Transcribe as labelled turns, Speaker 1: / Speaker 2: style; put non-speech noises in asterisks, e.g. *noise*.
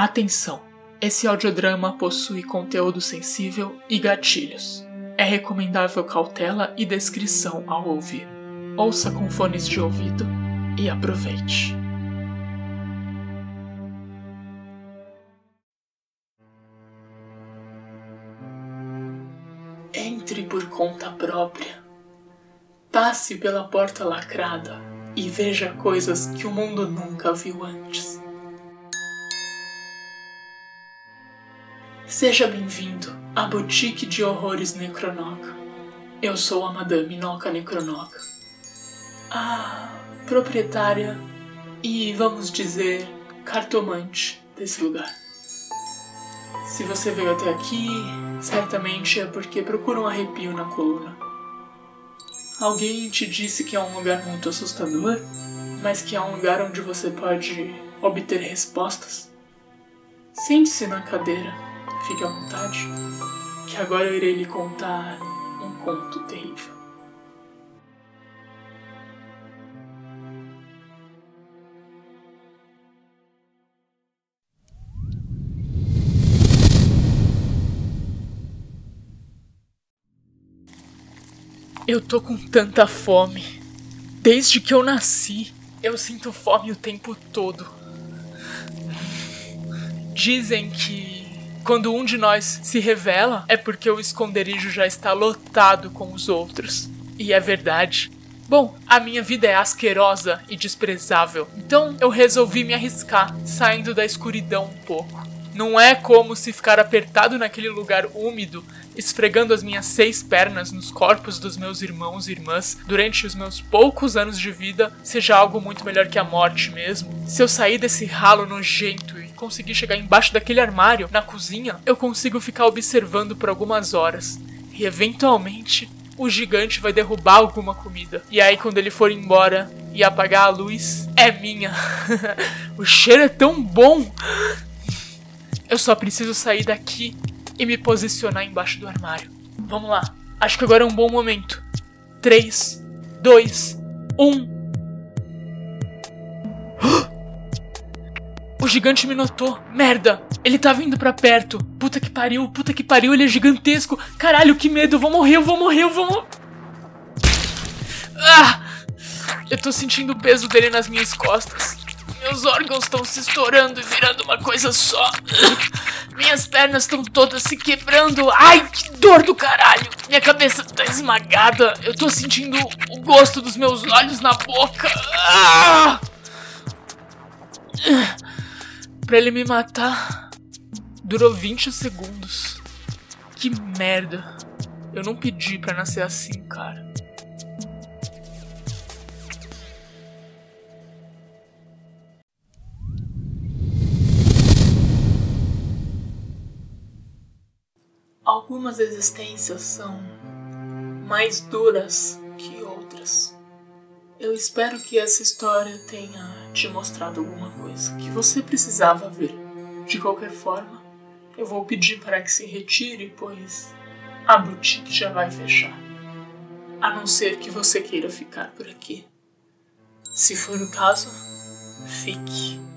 Speaker 1: Atenção! Esse audiodrama possui conteúdo sensível e gatilhos. É recomendável cautela e descrição ao ouvir. Ouça com fones de ouvido e aproveite. Entre por conta própria. Passe pela porta lacrada e veja coisas que o mundo nunca viu antes. Seja bem-vindo à Boutique de Horrores Necronoca. Eu sou a Madame Noca Necronoca, a proprietária e, vamos dizer, cartomante desse lugar. Se você veio até aqui, certamente é porque procura um arrepio na coluna. Alguém te disse que é um lugar muito assustador, mas que é um lugar onde você pode obter respostas? Sente-se na cadeira, fique à vontade, que agora eu irei lhe contar um conto terrível. Eu tô com tanta fome. Desde que eu nasci, eu sinto fome o tempo todo. Dizem que quando um de nós se revela é porque o esconderijo já está lotado com os outros. E é verdade. Bom, a minha vida é asquerosa e desprezável, então eu resolvi me arriscar, saindo da escuridão um pouco. Não é como se ficar apertado naquele lugar úmido, esfregando as minhas seis pernas nos corpos dos meus irmãos e irmãs durante os meus poucos anos de vida seja algo muito melhor que a morte mesmo. Se eu sair desse ralo nojento conseguir chegar embaixo daquele armário, na cozinha, eu consigo ficar observando por algumas horas. E eventualmente o gigante vai derrubar alguma comida. E aí, quando ele for embora e apagar a luz, é minha. *laughs* o cheiro é tão bom. Eu só preciso sair daqui e me posicionar embaixo do armário. Vamos lá. Acho que agora é um bom momento. 3, 2, 1. O gigante me notou. Merda! Ele tá vindo pra perto. Puta que pariu, puta que pariu, ele é gigantesco. Caralho, que medo. Eu vou morrer, eu vou morrer, eu vou morrer. Ah! Eu tô sentindo o peso dele nas minhas costas. Meus órgãos estão se estourando e virando uma coisa só. Minhas pernas estão todas se quebrando. Ai, que dor do caralho. Minha cabeça tá esmagada. Eu tô sentindo o gosto dos meus olhos na boca. Ah! Pra ele me matar, durou 20 segundos. Que merda. Eu não pedi pra nascer assim, cara. Algumas existências são mais duras que outras. Eu espero que essa história tenha te mostrado alguma coisa que você precisava ver. De qualquer forma, eu vou pedir para que se retire, pois a boutique já vai fechar. A não ser que você queira ficar por aqui. Se for o caso, fique.